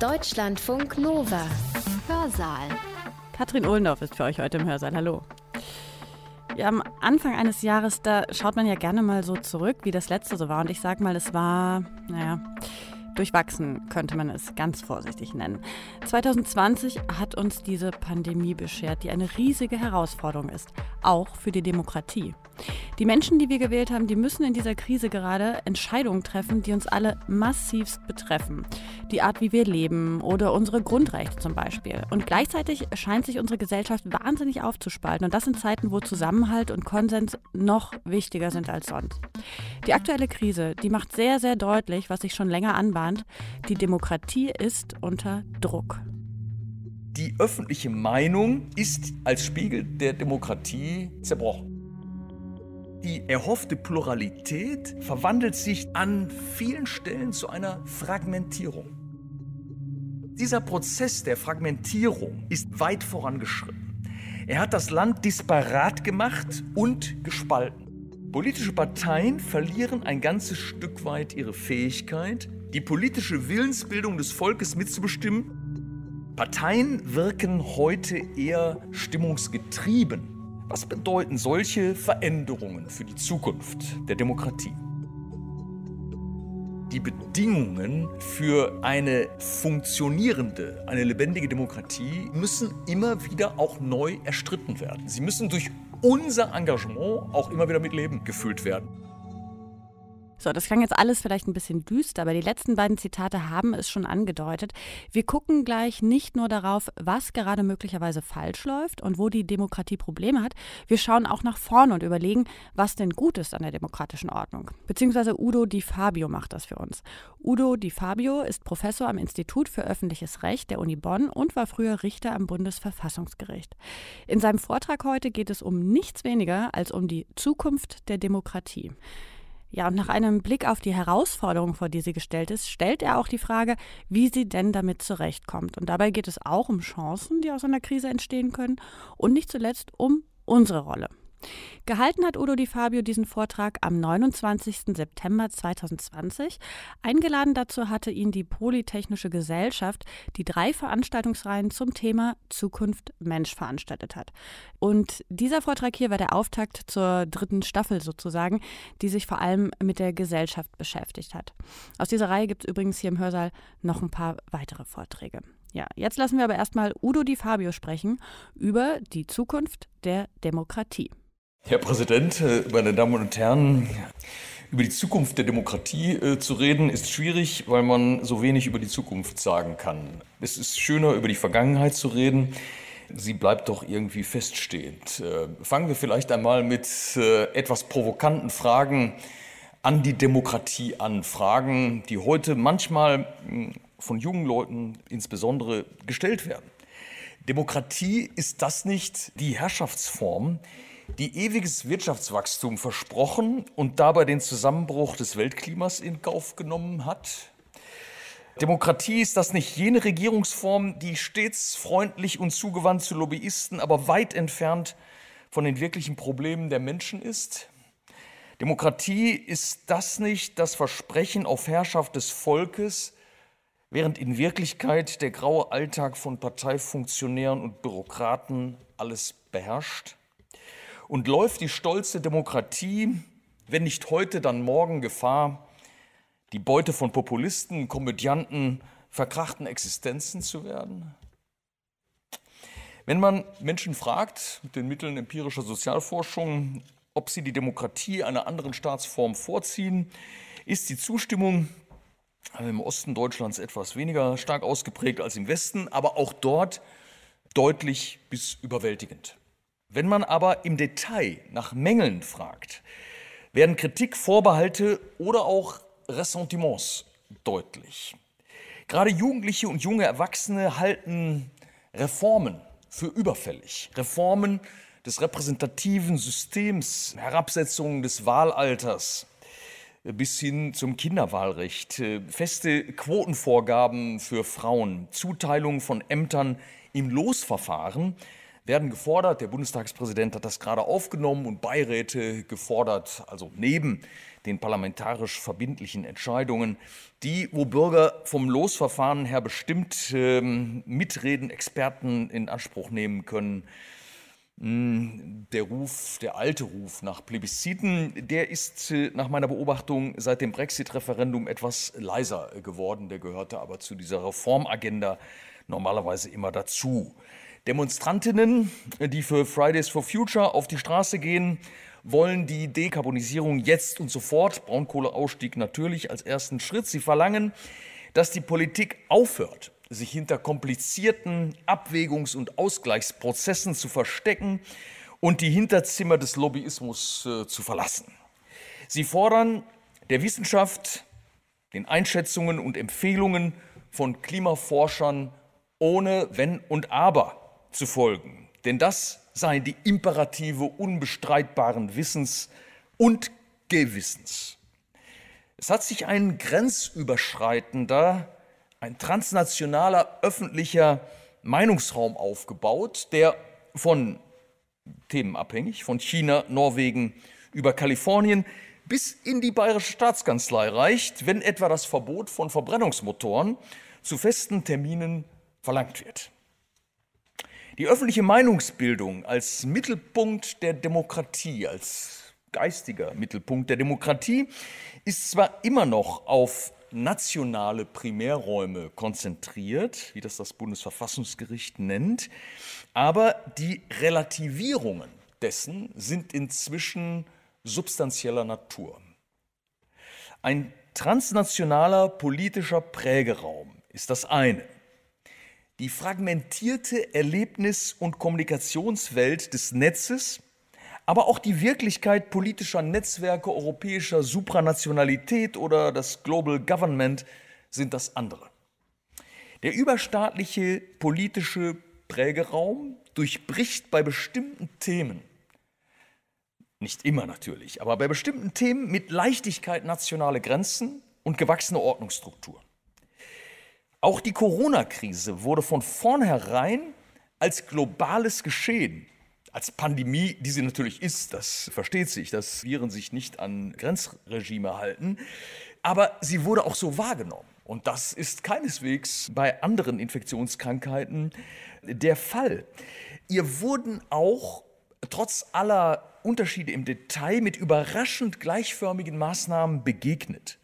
Deutschlandfunk Nova. Hörsaal. Katrin Ohlendorf ist für euch heute im Hörsaal. Hallo. Ja, am Anfang eines Jahres, da schaut man ja gerne mal so zurück, wie das letzte so war. Und ich sag mal, es war, naja, Durchwachsen könnte man es ganz vorsichtig nennen. 2020 hat uns diese Pandemie beschert, die eine riesige Herausforderung ist, auch für die Demokratie. Die Menschen, die wir gewählt haben, die müssen in dieser Krise gerade Entscheidungen treffen, die uns alle massivst betreffen. Die Art, wie wir leben oder unsere Grundrechte zum Beispiel. Und gleichzeitig scheint sich unsere Gesellschaft wahnsinnig aufzuspalten. Und das in Zeiten, wo Zusammenhalt und Konsens noch wichtiger sind als sonst. Die aktuelle Krise, die macht sehr, sehr deutlich, was sich schon länger anbahnt. Die Demokratie ist unter Druck. Die öffentliche Meinung ist als Spiegel der Demokratie zerbrochen. Die erhoffte Pluralität verwandelt sich an vielen Stellen zu einer Fragmentierung. Dieser Prozess der Fragmentierung ist weit vorangeschritten. Er hat das Land disparat gemacht und gespalten. Politische Parteien verlieren ein ganzes Stück weit ihre Fähigkeit, die politische Willensbildung des Volkes mitzubestimmen. Parteien wirken heute eher stimmungsgetrieben was bedeuten solche Veränderungen für die Zukunft der Demokratie? Die Bedingungen für eine funktionierende, eine lebendige Demokratie müssen immer wieder auch neu erstritten werden. Sie müssen durch unser Engagement auch immer wieder mit Leben gefüllt werden. So, das klang jetzt alles vielleicht ein bisschen düster, aber die letzten beiden Zitate haben es schon angedeutet. Wir gucken gleich nicht nur darauf, was gerade möglicherweise falsch läuft und wo die Demokratie Probleme hat. Wir schauen auch nach vorne und überlegen, was denn gut ist an der demokratischen Ordnung. Beziehungsweise Udo Di Fabio macht das für uns. Udo Di Fabio ist Professor am Institut für öffentliches Recht der Uni Bonn und war früher Richter am Bundesverfassungsgericht. In seinem Vortrag heute geht es um nichts weniger als um die Zukunft der Demokratie. Ja, und nach einem Blick auf die Herausforderung, vor die sie gestellt ist, stellt er auch die Frage, wie sie denn damit zurechtkommt. Und dabei geht es auch um Chancen, die aus einer Krise entstehen können und nicht zuletzt um unsere Rolle. Gehalten hat Udo Di Fabio diesen Vortrag am 29. September 2020. Eingeladen dazu hatte ihn die Polytechnische Gesellschaft, die drei Veranstaltungsreihen zum Thema Zukunft Mensch veranstaltet hat. Und dieser Vortrag hier war der Auftakt zur dritten Staffel sozusagen, die sich vor allem mit der Gesellschaft beschäftigt hat. Aus dieser Reihe gibt es übrigens hier im Hörsaal noch ein paar weitere Vorträge. Ja, jetzt lassen wir aber erstmal Udo Di Fabio sprechen über die Zukunft der Demokratie. Herr Präsident, äh, meine Damen und Herren, über die Zukunft der Demokratie äh, zu reden, ist schwierig, weil man so wenig über die Zukunft sagen kann. Es ist schöner, über die Vergangenheit zu reden. Sie bleibt doch irgendwie feststehend. Äh, fangen wir vielleicht einmal mit äh, etwas provokanten Fragen an die Demokratie an. Fragen, die heute manchmal mh, hm, von jungen Leuten insbesondere gestellt werden. Demokratie ist das nicht die Herrschaftsform, die ewiges Wirtschaftswachstum versprochen und dabei den Zusammenbruch des Weltklimas in Kauf genommen hat? Demokratie ist das nicht jene Regierungsform, die stets freundlich und zugewandt zu Lobbyisten, aber weit entfernt von den wirklichen Problemen der Menschen ist? Demokratie ist das nicht das Versprechen auf Herrschaft des Volkes, während in Wirklichkeit der graue Alltag von Parteifunktionären und Bürokraten alles beherrscht? Und läuft die stolze Demokratie, wenn nicht heute, dann morgen Gefahr, die Beute von Populisten, Komödianten, verkrachten Existenzen zu werden? Wenn man Menschen fragt, mit den Mitteln empirischer Sozialforschung, ob sie die Demokratie einer anderen Staatsform vorziehen, ist die Zustimmung im Osten Deutschlands etwas weniger stark ausgeprägt als im Westen, aber auch dort deutlich bis überwältigend. Wenn man aber im Detail nach Mängeln fragt, werden Kritik, Vorbehalte oder auch Ressentiments deutlich. Gerade Jugendliche und junge Erwachsene halten Reformen für überfällig. Reformen des repräsentativen Systems, Herabsetzungen des Wahlalters bis hin zum Kinderwahlrecht, feste Quotenvorgaben für Frauen, Zuteilung von Ämtern im Losverfahren werden gefordert. Der Bundestagspräsident hat das gerade aufgenommen und Beiräte gefordert, also neben den parlamentarisch verbindlichen Entscheidungen, die, wo Bürger vom Losverfahren her bestimmt ähm, mitreden, Experten in Anspruch nehmen können. Hm, der Ruf, der alte Ruf nach Plebisziten, der ist äh, nach meiner Beobachtung seit dem Brexit-Referendum etwas leiser geworden. Der gehörte aber zu dieser Reformagenda normalerweise immer dazu. Demonstrantinnen, die für Fridays for Future auf die Straße gehen, wollen die Dekarbonisierung jetzt und sofort, Braunkohleausstieg natürlich als ersten Schritt. Sie verlangen, dass die Politik aufhört, sich hinter komplizierten Abwägungs- und Ausgleichsprozessen zu verstecken und die Hinterzimmer des Lobbyismus äh, zu verlassen. Sie fordern der Wissenschaft, den Einschätzungen und Empfehlungen von Klimaforschern ohne Wenn und Aber zu folgen. Denn das seien die Imperative unbestreitbaren Wissens und Gewissens. Es hat sich ein grenzüberschreitender, ein transnationaler öffentlicher Meinungsraum aufgebaut, der von Themen abhängig, von China, Norwegen über Kalifornien bis in die bayerische Staatskanzlei reicht, wenn etwa das Verbot von Verbrennungsmotoren zu festen Terminen verlangt wird. Die öffentliche Meinungsbildung als Mittelpunkt der Demokratie, als geistiger Mittelpunkt der Demokratie, ist zwar immer noch auf nationale Primärräume konzentriert, wie das das Bundesverfassungsgericht nennt, aber die Relativierungen dessen sind inzwischen substanzieller Natur. Ein transnationaler politischer Prägeraum ist das eine. Die fragmentierte Erlebnis- und Kommunikationswelt des Netzes, aber auch die Wirklichkeit politischer Netzwerke europäischer Supranationalität oder das Global Government sind das andere. Der überstaatliche politische Prägeraum durchbricht bei bestimmten Themen, nicht immer natürlich, aber bei bestimmten Themen mit Leichtigkeit nationale Grenzen und gewachsene Ordnungsstrukturen. Auch die Corona-Krise wurde von vornherein als globales Geschehen, als Pandemie, die sie natürlich ist, das versteht sich, dass Viren sich nicht an Grenzregime halten, aber sie wurde auch so wahrgenommen. Und das ist keineswegs bei anderen Infektionskrankheiten der Fall. Ihr wurden auch trotz aller Unterschiede im Detail mit überraschend gleichförmigen Maßnahmen begegnet.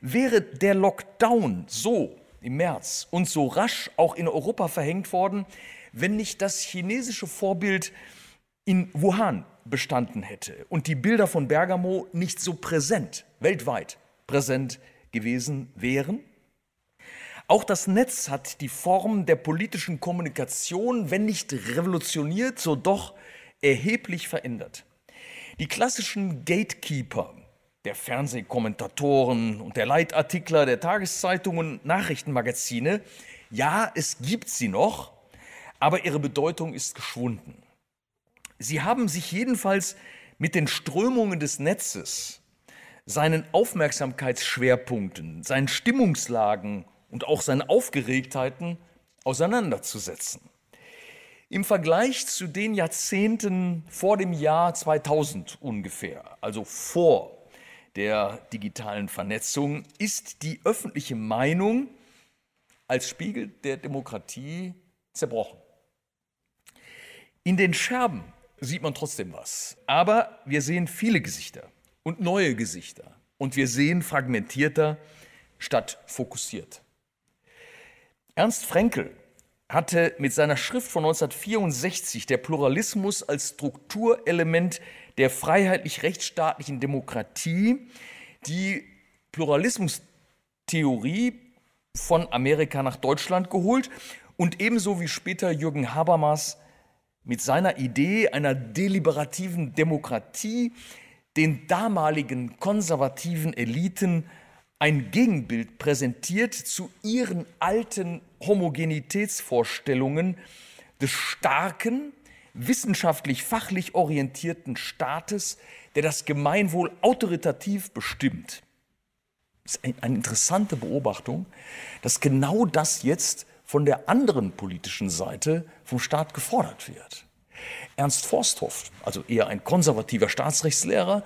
Wäre der Lockdown so im März und so rasch auch in Europa verhängt worden, wenn nicht das chinesische Vorbild in Wuhan bestanden hätte und die Bilder von Bergamo nicht so präsent, weltweit präsent gewesen wären. Auch das Netz hat die Form der politischen Kommunikation, wenn nicht revolutioniert, so doch erheblich verändert. Die klassischen Gatekeeper der Fernsehkommentatoren und der Leitartikler der Tageszeitungen, Nachrichtenmagazine. Ja, es gibt sie noch, aber ihre Bedeutung ist geschwunden. Sie haben sich jedenfalls mit den Strömungen des Netzes, seinen Aufmerksamkeitsschwerpunkten, seinen Stimmungslagen und auch seinen Aufgeregtheiten auseinanderzusetzen. Im Vergleich zu den Jahrzehnten vor dem Jahr 2000 ungefähr, also vor der digitalen Vernetzung ist die öffentliche Meinung als Spiegel der Demokratie zerbrochen. In den Scherben sieht man trotzdem was, aber wir sehen viele Gesichter und neue Gesichter und wir sehen fragmentierter statt fokussiert. Ernst Frenkel hatte mit seiner Schrift von 1964 der Pluralismus als Strukturelement der freiheitlich-rechtsstaatlichen Demokratie die Pluralismustheorie von Amerika nach Deutschland geholt und ebenso wie später Jürgen Habermas mit seiner Idee einer deliberativen Demokratie den damaligen konservativen Eliten ein Gegenbild präsentiert zu ihren alten Homogenitätsvorstellungen des starken, wissenschaftlich fachlich orientierten Staates, der das Gemeinwohl autoritativ bestimmt. Das ist eine interessante Beobachtung, dass genau das jetzt von der anderen politischen Seite vom Staat gefordert wird. Ernst Forsthoff, also eher ein konservativer Staatsrechtslehrer,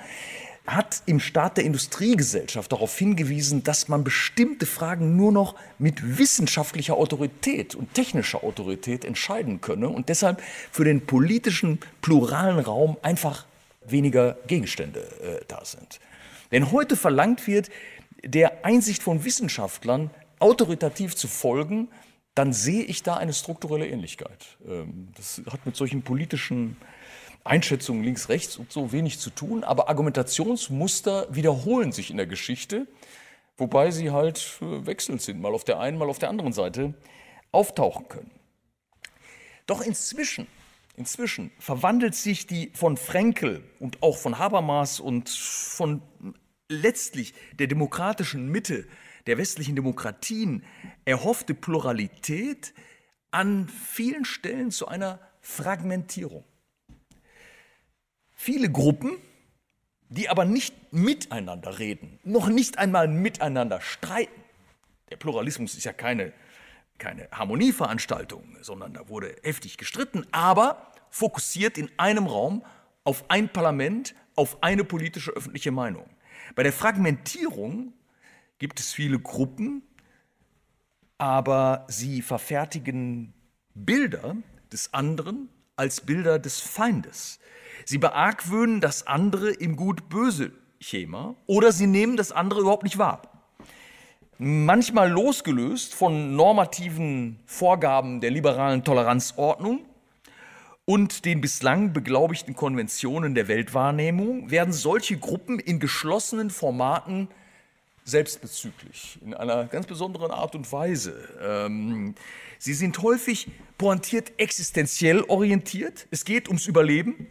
hat im Staat der Industriegesellschaft darauf hingewiesen, dass man bestimmte Fragen nur noch mit wissenschaftlicher Autorität und technischer Autorität entscheiden könne und deshalb für den politischen pluralen Raum einfach weniger Gegenstände äh, da sind. Denn heute verlangt wird, der Einsicht von Wissenschaftlern autoritativ zu folgen, dann sehe ich da eine strukturelle Ähnlichkeit. Ähm, das hat mit solchen politischen Einschätzungen links, rechts und so wenig zu tun, aber Argumentationsmuster wiederholen sich in der Geschichte, wobei sie halt äh, wechselnd sind, mal auf der einen, mal auf der anderen Seite auftauchen können. Doch inzwischen, inzwischen verwandelt sich die von Frenkel und auch von Habermas und von letztlich der demokratischen Mitte der westlichen Demokratien erhoffte Pluralität an vielen Stellen zu einer Fragmentierung. Viele Gruppen, die aber nicht miteinander reden, noch nicht einmal miteinander streiten. Der Pluralismus ist ja keine, keine Harmonieveranstaltung, sondern da wurde heftig gestritten, aber fokussiert in einem Raum auf ein Parlament, auf eine politische öffentliche Meinung. Bei der Fragmentierung gibt es viele Gruppen, aber sie verfertigen Bilder des anderen als Bilder des Feindes. Sie beargwöhnen das andere im Gut-Böse-Schema oder sie nehmen das andere überhaupt nicht wahr. Manchmal losgelöst von normativen Vorgaben der liberalen Toleranzordnung und den bislang beglaubigten Konventionen der Weltwahrnehmung werden solche Gruppen in geschlossenen Formaten selbstbezüglich, in einer ganz besonderen Art und Weise. Ähm, sie sind häufig pointiert existenziell orientiert. Es geht ums Überleben.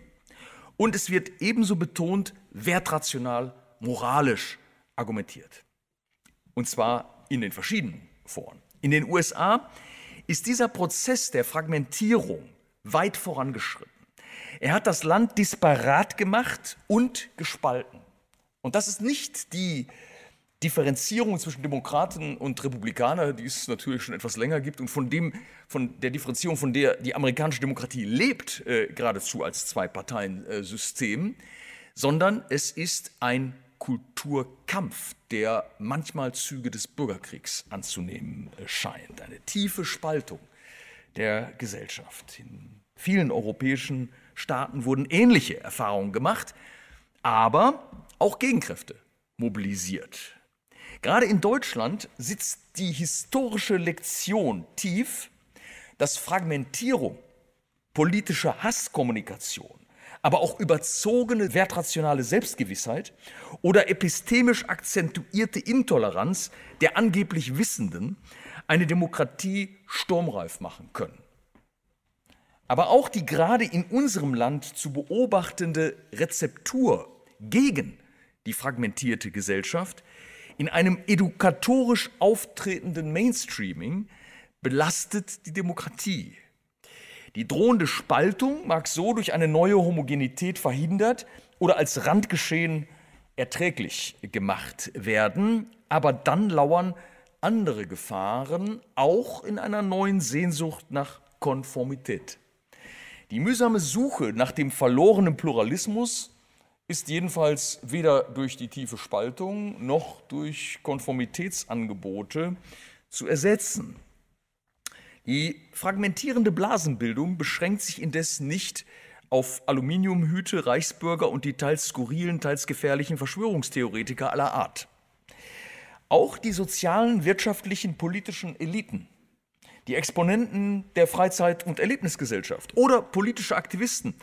Und es wird ebenso betont wertrational, moralisch argumentiert. Und zwar in den verschiedenen Foren. In den USA ist dieser Prozess der Fragmentierung weit vorangeschritten. Er hat das Land disparat gemacht und gespalten. Und das ist nicht die Differenzierung zwischen Demokraten und Republikaner, die es natürlich schon etwas länger gibt und von dem, von der Differenzierung, von der die amerikanische Demokratie lebt, äh, geradezu als Zwei-Parteien-System, sondern es ist ein Kulturkampf, der manchmal Züge des Bürgerkriegs anzunehmen äh, scheint. Eine tiefe Spaltung der Gesellschaft. In vielen europäischen Staaten wurden ähnliche Erfahrungen gemacht, aber auch Gegenkräfte mobilisiert. Gerade in Deutschland sitzt die historische Lektion tief, dass Fragmentierung, politische Hasskommunikation, aber auch überzogene wertrationale Selbstgewissheit oder epistemisch akzentuierte Intoleranz der angeblich Wissenden eine Demokratie sturmreif machen können. Aber auch die gerade in unserem Land zu beobachtende Rezeptur gegen die fragmentierte Gesellschaft in einem edukatorisch auftretenden Mainstreaming belastet die Demokratie. Die drohende Spaltung mag so durch eine neue Homogenität verhindert oder als Randgeschehen erträglich gemacht werden, aber dann lauern andere Gefahren, auch in einer neuen Sehnsucht nach Konformität. Die mühsame Suche nach dem verlorenen Pluralismus ist jedenfalls weder durch die tiefe Spaltung noch durch Konformitätsangebote zu ersetzen. Die fragmentierende Blasenbildung beschränkt sich indes nicht auf Aluminiumhüte, Reichsbürger und die teils skurrilen, teils gefährlichen Verschwörungstheoretiker aller Art. Auch die sozialen, wirtschaftlichen, politischen Eliten, die Exponenten der Freizeit- und Erlebnisgesellschaft oder politische Aktivisten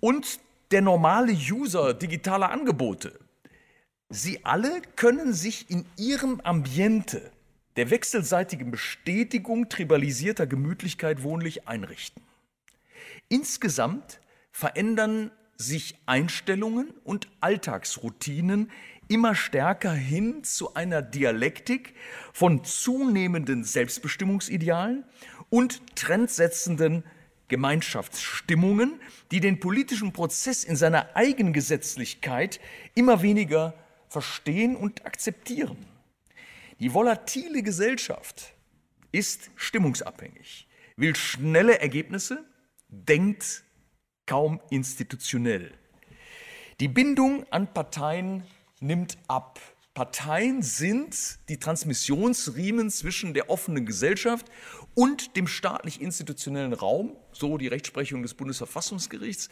und der normale User digitaler Angebote. Sie alle können sich in ihrem Ambiente der wechselseitigen Bestätigung tribalisierter Gemütlichkeit wohnlich einrichten. Insgesamt verändern sich Einstellungen und Alltagsroutinen immer stärker hin zu einer Dialektik von zunehmenden Selbstbestimmungsidealen und trendsetzenden Gemeinschaftsstimmungen, die den politischen Prozess in seiner Eigengesetzlichkeit immer weniger verstehen und akzeptieren. Die volatile Gesellschaft ist stimmungsabhängig, will schnelle Ergebnisse, denkt kaum institutionell. Die Bindung an Parteien nimmt ab. Parteien sind die Transmissionsriemen zwischen der offenen Gesellschaft und dem staatlich-institutionellen Raum, so die Rechtsprechung des Bundesverfassungsgerichts.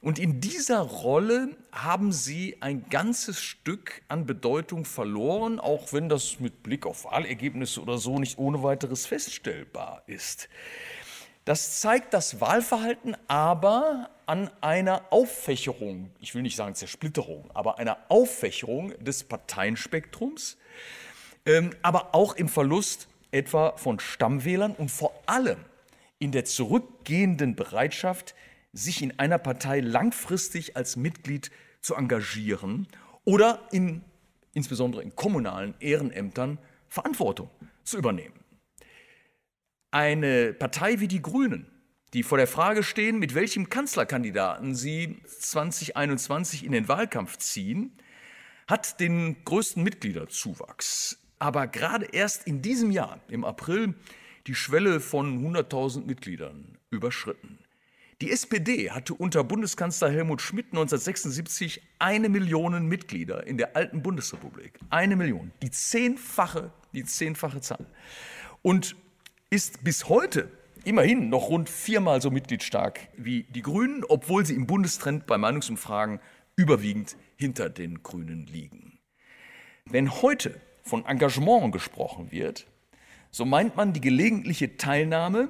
Und in dieser Rolle haben sie ein ganzes Stück an Bedeutung verloren, auch wenn das mit Blick auf Wahlergebnisse oder so nicht ohne weiteres feststellbar ist. Das zeigt das Wahlverhalten aber an einer Auffächerung, ich will nicht sagen Zersplitterung, aber einer Auffächerung des Parteienspektrums, ähm, aber auch im Verlust etwa von Stammwählern und vor allem in der zurückgehenden Bereitschaft, sich in einer Partei langfristig als Mitglied zu engagieren oder in, insbesondere in kommunalen Ehrenämtern Verantwortung zu übernehmen. Eine Partei wie die Grünen, die vor der Frage stehen, mit welchem Kanzlerkandidaten sie 2021 in den Wahlkampf ziehen, hat den größten Mitgliederzuwachs. Aber gerade erst in diesem Jahr, im April, die Schwelle von 100.000 Mitgliedern überschritten. Die SPD hatte unter Bundeskanzler Helmut Schmidt 1976 eine Million Mitglieder in der alten Bundesrepublik. Eine Million. Die zehnfache, die zehnfache Zahl. Und ist bis heute immerhin noch rund viermal so mitgliedsstark wie die Grünen, obwohl sie im Bundestrend bei Meinungsumfragen überwiegend hinter den Grünen liegen. Wenn heute von Engagement gesprochen wird, so meint man die gelegentliche Teilnahme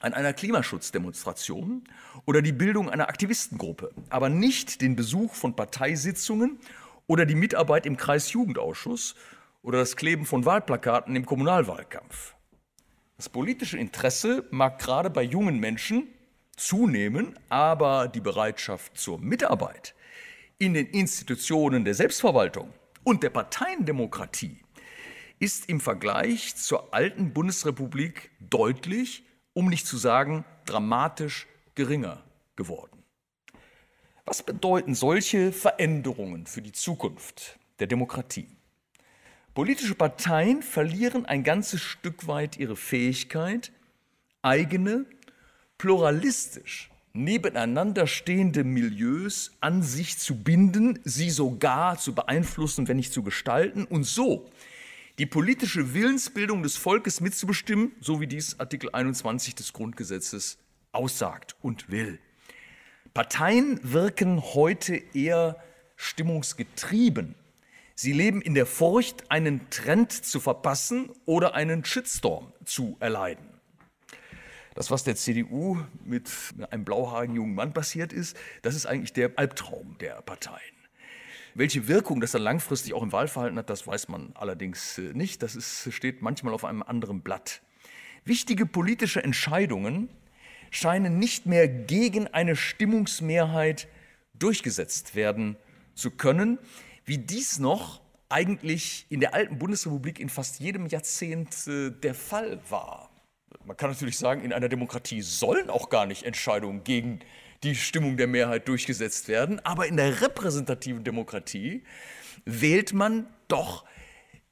an einer Klimaschutzdemonstration oder die Bildung einer Aktivistengruppe, aber nicht den Besuch von Parteisitzungen oder die Mitarbeit im Kreisjugendausschuss oder das Kleben von Wahlplakaten im Kommunalwahlkampf. Das politische Interesse mag gerade bei jungen Menschen zunehmen, aber die Bereitschaft zur Mitarbeit in den Institutionen der Selbstverwaltung und der Parteiendemokratie ist im Vergleich zur alten Bundesrepublik deutlich, um nicht zu sagen dramatisch geringer geworden. Was bedeuten solche Veränderungen für die Zukunft der Demokratie? Politische Parteien verlieren ein ganzes Stück weit ihre Fähigkeit, eigene, pluralistisch nebeneinander stehende Milieus an sich zu binden, sie sogar zu beeinflussen, wenn nicht zu gestalten und so die politische Willensbildung des Volkes mitzubestimmen, so wie dies Artikel 21 des Grundgesetzes aussagt und will. Parteien wirken heute eher stimmungsgetrieben Sie leben in der Furcht, einen Trend zu verpassen oder einen Shitstorm zu erleiden. Das, was der CDU mit einem blauhaarigen jungen Mann passiert ist, das ist eigentlich der Albtraum der Parteien. Welche Wirkung das dann langfristig auch im Wahlverhalten hat, das weiß man allerdings äh, nicht. Das ist, steht manchmal auf einem anderen Blatt. Wichtige politische Entscheidungen scheinen nicht mehr gegen eine Stimmungsmehrheit durchgesetzt werden zu können wie dies noch eigentlich in der alten Bundesrepublik in fast jedem Jahrzehnt äh, der Fall war. Man kann natürlich sagen, in einer Demokratie sollen auch gar nicht Entscheidungen gegen die Stimmung der Mehrheit durchgesetzt werden, aber in der repräsentativen Demokratie wählt man doch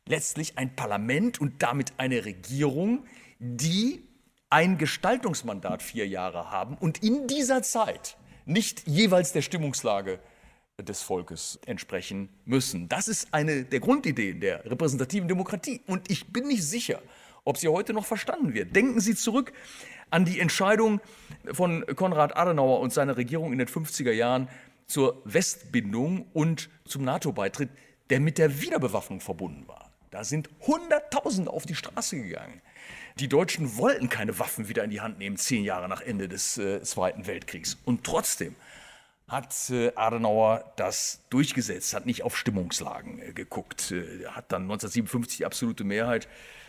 letztlich ein Parlament und damit eine Regierung, die ein Gestaltungsmandat vier Jahre haben und in dieser Zeit nicht jeweils der Stimmungslage des Volkes entsprechen müssen. Das ist eine der Grundideen der repräsentativen Demokratie. Und ich bin nicht sicher, ob sie heute noch verstanden wird. Denken Sie zurück an die Entscheidung von Konrad Adenauer und seiner Regierung in den 50er Jahren zur Westbindung und zum NATO-Beitritt, der mit der Wiederbewaffnung verbunden war. Da sind Hunderttausende auf die Straße gegangen. Die Deutschen wollten keine Waffen wieder in die Hand nehmen, zehn Jahre nach Ende des äh, Zweiten Weltkriegs. Und trotzdem hat äh, Adenauer das durchgesetzt, hat nicht auf Stimmungslagen äh, geguckt, äh, hat dann 1957 die absolute Mehrheit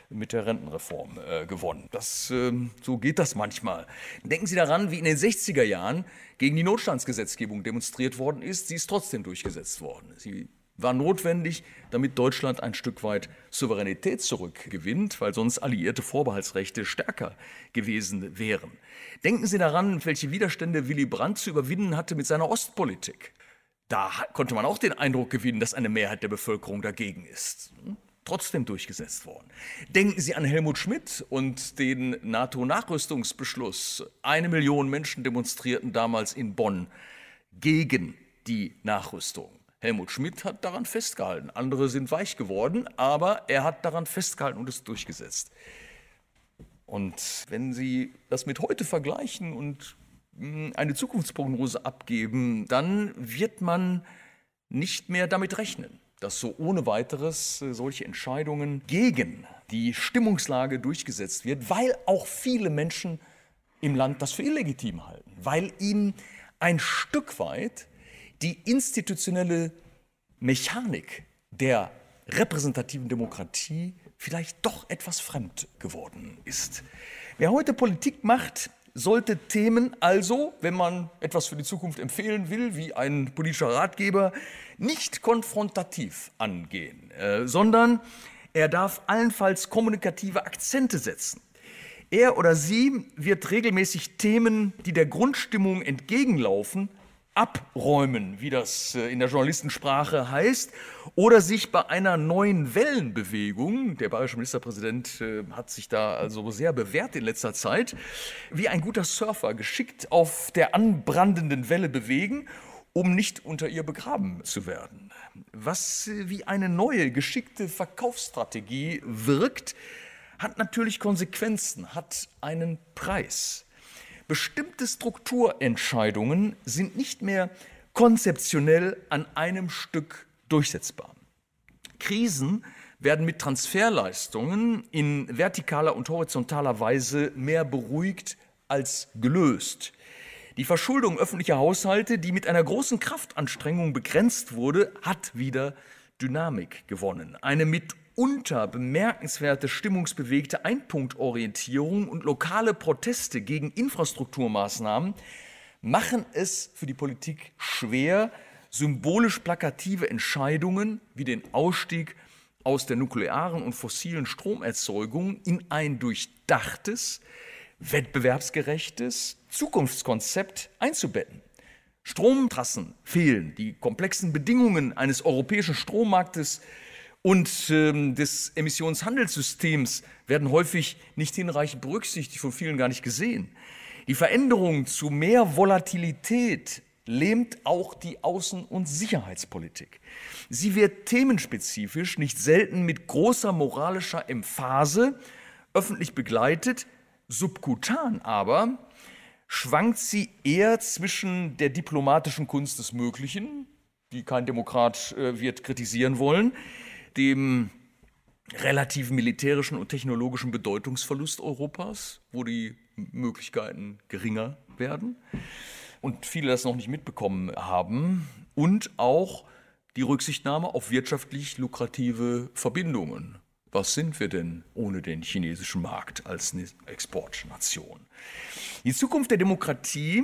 mit der Rentenreform gewonnen. Das, ähm, so geht das manchmal. Denken Sie daran, wie in den 60er Jahren gegen die Notstandsgesetzgebung demonstriert worden ist. Sie ist trotzdem durchgesetzt worden. Sie war notwendig, damit Deutschland ein Stück weit Souveränität zurückgewinnt, weil sonst alliierte Vorbehaltsrechte stärker gewesen wären. Denken Sie daran, welche Widerstände Willy Brandt zu überwinden hatte mit seiner Ostpolitik. Da konnte man auch den Eindruck gewinnen, dass eine Mehrheit der Bevölkerung dagegen ist. Trotzdem durchgesetzt worden. Denken Sie an Helmut Schmidt und den NATO-Nachrüstungsbeschluss. Eine Million Menschen demonstrierten damals in Bonn gegen die Nachrüstung. Helmut Schmidt hat daran festgehalten. Andere sind weich geworden, aber er hat daran festgehalten und es durchgesetzt. Und wenn Sie das mit heute vergleichen und hm, eine Zukunftsprognose abgeben, dann wird man nicht mehr damit rechnen, dass so ohne weiteres äh, solche Entscheidungen gegen die Stimmungslage durchgesetzt wird, weil auch viele Menschen im Land das für illegitim halten, weil ihnen ein Stück weit die institutionelle Mechanik der repräsentativen Demokratie vielleicht doch etwas fremd geworden ist. Wer heute Politik macht, sollte Themen also, wenn man etwas für die Zukunft empfehlen will, wie ein politischer Ratgeber, nicht konfrontativ angehen, äh, sondern er darf allenfalls kommunikative Akzente setzen. Er oder sie wird regelmäßig Themen, die der Grundstimmung entgegenlaufen, abräumen, wie das äh, in der Journalistensprache heißt, oder sich bei einer neuen Wellenbewegung, der bayerische Ministerpräsident äh, hat sich da also sehr bewährt in letzter Zeit, wie ein guter Surfer geschickt auf der anbrandenden Welle bewegen, um nicht unter ihr begraben zu werden. Was äh, wie eine neue, geschickte Verkaufsstrategie wirkt, hat natürlich Konsequenzen, hat einen Preis. Bestimmte Strukturentscheidungen sind nicht mehr konzeptionell an einem Stück durchsetzbar. Krisen werden mit Transferleistungen in vertikaler und horizontaler Weise mehr beruhigt als gelöst. Die Verschuldung öffentlicher Haushalte, die mit einer großen Kraftanstrengung begrenzt wurde, hat wieder Dynamik gewonnen. Eine mit unter bemerkenswerte stimmungsbewegte Einpunktorientierung und lokale Proteste gegen Infrastrukturmaßnahmen machen es für die Politik schwer, symbolisch plakative Entscheidungen wie den Ausstieg aus der nuklearen und fossilen Stromerzeugung in ein durchdachtes, wettbewerbsgerechtes Zukunftskonzept einzubetten. Stromtrassen fehlen, die komplexen Bedingungen eines europäischen Strommarktes und ähm, des Emissionshandelssystems werden häufig nicht hinreichend berücksichtigt, von vielen gar nicht gesehen. Die Veränderung zu mehr Volatilität lähmt auch die Außen- und Sicherheitspolitik. Sie wird themenspezifisch, nicht selten mit großer moralischer Emphase öffentlich begleitet, subkutan aber schwankt sie eher zwischen der diplomatischen Kunst des Möglichen, die kein Demokrat äh, wird kritisieren wollen, dem relativen militärischen und technologischen Bedeutungsverlust Europas, wo die Möglichkeiten geringer werden und viele das noch nicht mitbekommen haben und auch die Rücksichtnahme auf wirtschaftlich lukrative Verbindungen. Was sind wir denn ohne den chinesischen Markt als Exportnation? Die Zukunft der Demokratie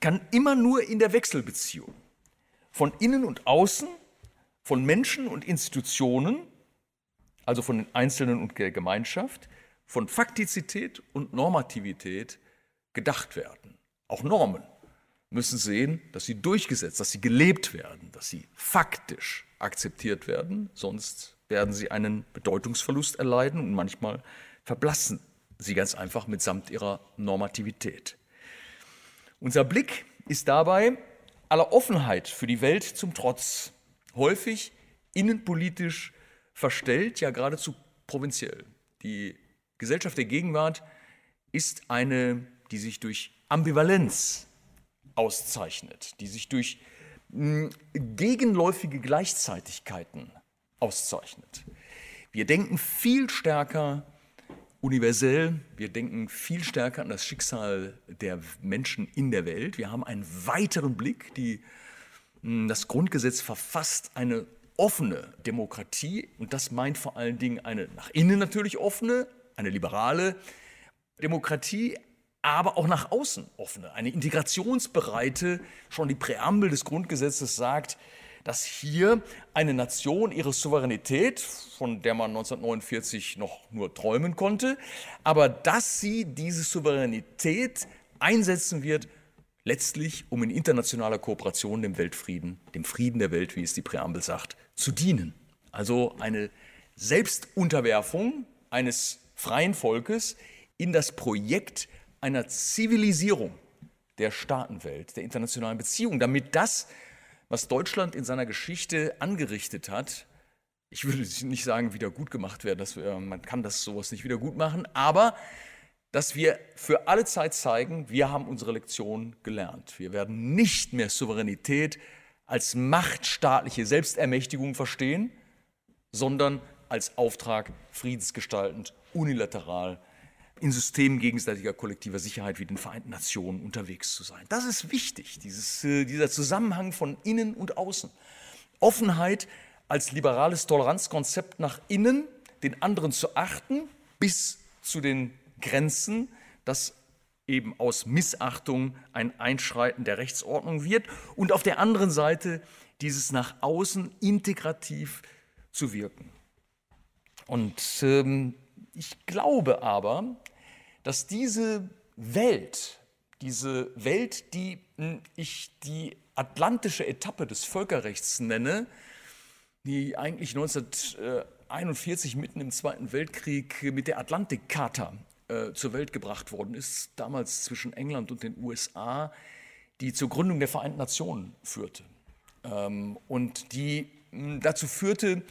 kann immer nur in der Wechselbeziehung von innen und außen von Menschen und Institutionen, also von den Einzelnen und der Gemeinschaft, von Faktizität und Normativität gedacht werden. Auch Normen müssen sehen, dass sie durchgesetzt, dass sie gelebt werden, dass sie faktisch akzeptiert werden, sonst werden sie einen Bedeutungsverlust erleiden und manchmal verblassen sie ganz einfach mitsamt ihrer Normativität. Unser Blick ist dabei aller Offenheit für die Welt zum Trotz häufig innenpolitisch verstellt, ja geradezu provinziell. Die Gesellschaft der Gegenwart ist eine, die sich durch Ambivalenz auszeichnet, die sich durch hm, gegenläufige Gleichzeitigkeiten auszeichnet. Wir denken viel stärker universell, wir denken viel stärker an das Schicksal der Menschen in der Welt. Wir haben einen weiteren Blick, die das Grundgesetz verfasst eine offene Demokratie und das meint vor allen Dingen eine nach innen natürlich offene, eine liberale Demokratie, aber auch nach außen offene, eine integrationsbereite, schon die Präambel des Grundgesetzes sagt, dass hier eine Nation ihre Souveränität, von der man 1949 noch nur träumen konnte, aber dass sie diese Souveränität einsetzen wird letztlich um in internationaler Kooperation dem Weltfrieden, dem Frieden der Welt, wie es die Präambel sagt, zu dienen. Also eine Selbstunterwerfung eines freien Volkes in das Projekt einer Zivilisierung der Staatenwelt, der internationalen Beziehungen, damit das was Deutschland in seiner Geschichte angerichtet hat, ich würde nicht sagen, wieder gut gemacht werden, dass wir, man kann das sowas nicht wieder gut machen, aber dass wir für alle Zeit zeigen, wir haben unsere Lektion gelernt. Wir werden nicht mehr Souveränität als machtstaatliche Selbstermächtigung verstehen, sondern als Auftrag friedensgestaltend, unilateral, in Systemen gegenseitiger kollektiver Sicherheit wie den Vereinten Nationen unterwegs zu sein. Das ist wichtig, dieses, äh, dieser Zusammenhang von innen und außen. Offenheit als liberales Toleranzkonzept nach innen, den anderen zu achten, bis zu den Grenzen, dass eben aus Missachtung ein Einschreiten der Rechtsordnung wird und auf der anderen Seite dieses nach außen integrativ zu wirken. Und ähm, ich glaube aber, dass diese Welt, diese Welt, die hm, ich die atlantische Etappe des Völkerrechts nenne, die eigentlich 1941 mitten im Zweiten Weltkrieg mit der Atlantikcharta äh, zur Welt gebracht worden ist, damals zwischen England und den USA, die zur Gründung der Vereinten Nationen führte. Ähm, und die hm, dazu führte,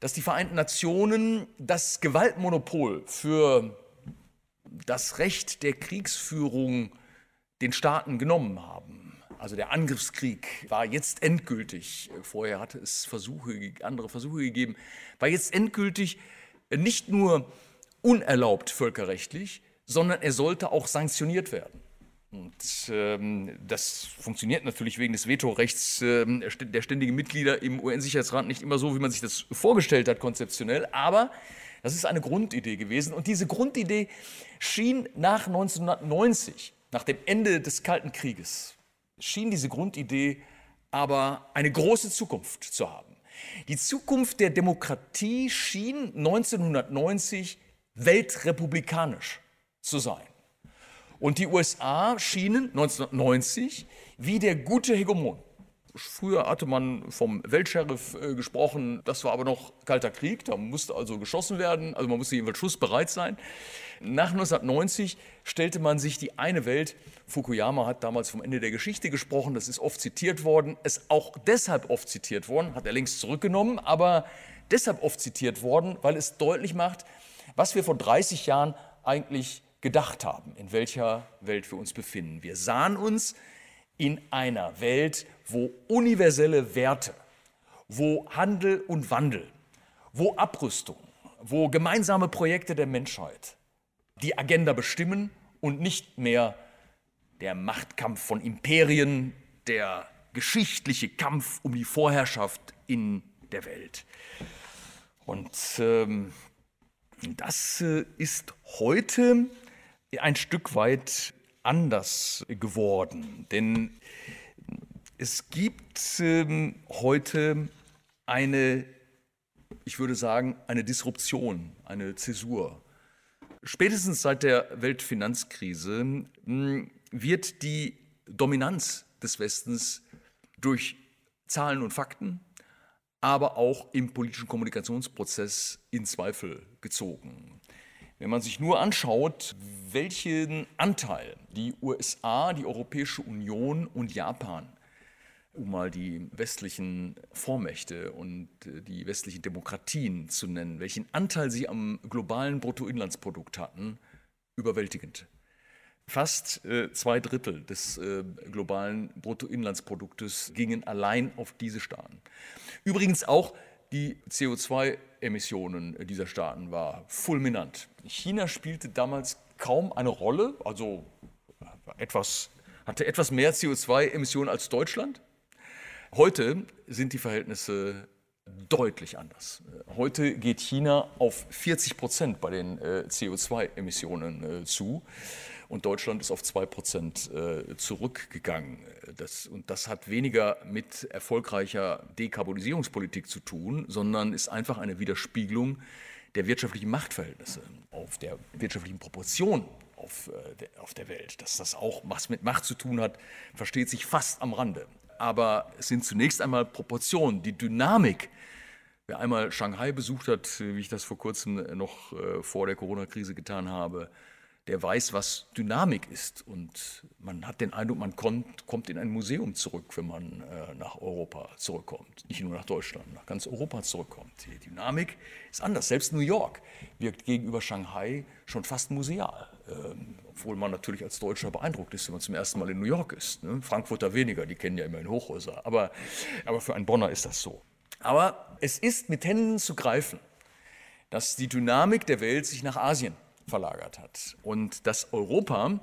dass die Vereinten Nationen das Gewaltmonopol für das Recht der Kriegsführung den Staaten genommen haben. Also der Angriffskrieg war jetzt endgültig, vorher hatte es Versuche, andere Versuche gegeben, war jetzt endgültig nicht nur unerlaubt völkerrechtlich, sondern er sollte auch sanktioniert werden. Und ähm, das funktioniert natürlich wegen des Vetorechts ähm, der ständigen Mitglieder im UN-Sicherheitsrat nicht immer so, wie man sich das vorgestellt hat, konzeptionell. Aber das ist eine Grundidee gewesen. Und diese Grundidee schien nach 1990, nach dem Ende des Kalten Krieges, schien diese Grundidee aber eine große Zukunft zu haben. Die Zukunft der Demokratie schien 1990 weltrepublikanisch zu sein. Und die USA schienen 1990 wie der gute Hegemon. Früher hatte man vom Weltsheriff äh, gesprochen, das war aber noch kalter Krieg, da musste also geschossen werden, also man musste jedenfalls schussbereit sein. Nach 1990 stellte man sich die eine Welt, Fukuyama hat damals vom Ende der Geschichte gesprochen, das ist oft zitiert worden, ist auch deshalb oft zitiert worden, hat er längst zurückgenommen, aber deshalb oft zitiert worden, weil es deutlich macht, was wir vor 30 Jahren eigentlich gedacht haben, in welcher Welt wir uns befinden. Wir sahen uns in einer Welt, wo universelle Werte, wo Handel und Wandel, wo Abrüstung, wo gemeinsame Projekte der Menschheit die Agenda bestimmen und nicht mehr der Machtkampf von Imperien, der geschichtliche Kampf um die Vorherrschaft in der Welt. Und ähm, das äh, ist heute ein Stück weit anders geworden. Denn es gibt ähm, heute eine, ich würde sagen, eine Disruption, eine Zäsur. Spätestens seit der Weltfinanzkrise hm, wird die Dominanz des Westens durch Zahlen und Fakten, aber auch im politischen Kommunikationsprozess in Zweifel gezogen. Wenn man sich nur anschaut, welchen Anteil die USA, die Europäische Union und Japan, um mal die westlichen Vormächte und äh, die westlichen Demokratien zu nennen, welchen Anteil sie am globalen Bruttoinlandsprodukt hatten, überwältigend. Fast äh, zwei Drittel des äh, globalen Bruttoinlandsproduktes gingen allein auf diese Staaten. Übrigens auch die CO2-Emissionen dieser Staaten war fulminant. China spielte damals kaum eine Rolle, also etwas, hatte etwas mehr CO2-Emissionen als Deutschland. Heute sind die Verhältnisse deutlich anders. Heute geht China auf 40 Prozent bei den äh, CO2-Emissionen äh, zu und Deutschland ist auf 2 Prozent äh, zurückgegangen. Das, und das hat weniger mit erfolgreicher Dekarbonisierungspolitik zu tun, sondern ist einfach eine Widerspiegelung der wirtschaftlichen Machtverhältnisse, auf der wirtschaftlichen Proportion auf, der, auf der Welt. Dass das auch was mit Macht zu tun hat, versteht sich fast am Rande. Aber es sind zunächst einmal Proportionen, die Dynamik. Wer einmal Shanghai besucht hat, wie ich das vor kurzem noch vor der Corona-Krise getan habe, der weiß, was Dynamik ist. Und man hat den Eindruck, man kommt, kommt in ein Museum zurück, wenn man äh, nach Europa zurückkommt. Nicht nur nach Deutschland, nach ganz Europa zurückkommt. Die Dynamik ist anders. Selbst New York wirkt gegenüber Shanghai schon fast museal. Ähm, obwohl man natürlich als Deutscher beeindruckt ist, wenn man zum ersten Mal in New York ist. Ne? Frankfurter weniger, die kennen ja immerhin Hochhäuser. Aber, aber für einen Bonner ist das so. Aber es ist mit Händen zu greifen, dass die Dynamik der Welt sich nach Asien verlagert hat und dass Europa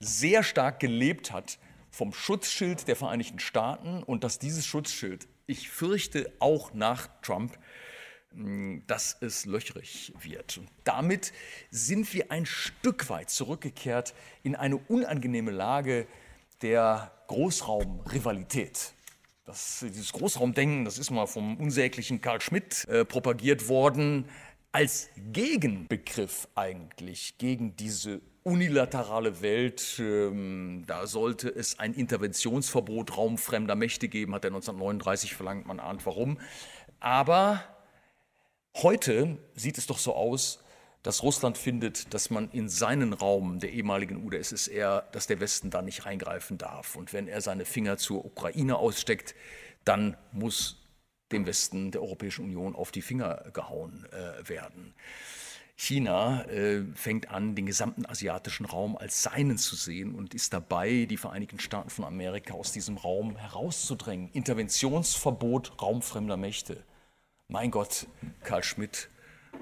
sehr stark gelebt hat vom Schutzschild der Vereinigten Staaten und dass dieses Schutzschild, ich fürchte auch nach Trump, hm, dass es löchrig wird. Und damit sind wir ein Stück weit zurückgekehrt in eine unangenehme Lage der Großraumrivalität. Das, dieses Großraumdenken, das ist mal vom unsäglichen Karl Schmidt äh, propagiert worden, als Gegenbegriff eigentlich gegen diese unilaterale Welt. Ähm, da sollte es ein Interventionsverbot raumfremder Mächte geben, hat er 1939 verlangt, man ahnt warum. Aber heute sieht es doch so aus, dass Russland findet, dass man in seinen Raum der ehemaligen UdSSR, dass der Westen da nicht reingreifen darf. Und wenn er seine Finger zur Ukraine aussteckt, dann muss dem Westen der Europäischen Union auf die Finger gehauen äh, werden. China äh, fängt an, den gesamten asiatischen Raum als seinen zu sehen und ist dabei, die Vereinigten Staaten von Amerika aus diesem Raum herauszudrängen. Interventionsverbot raumfremder Mächte. Mein Gott, Karl Schmidt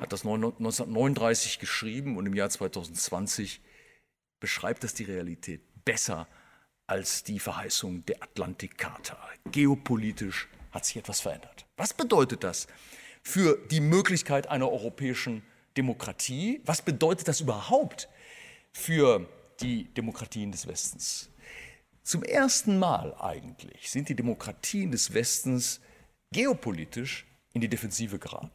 hat das 1939 geschrieben und im Jahr 2020 beschreibt das die Realität besser als die Verheißung der Atlantikcharta. Geopolitisch hat sich etwas verändert. Was bedeutet das für die Möglichkeit einer europäischen Demokratie? Was bedeutet das überhaupt für die Demokratien des Westens? Zum ersten Mal eigentlich sind die Demokratien des Westens geopolitisch in die Defensive geraten.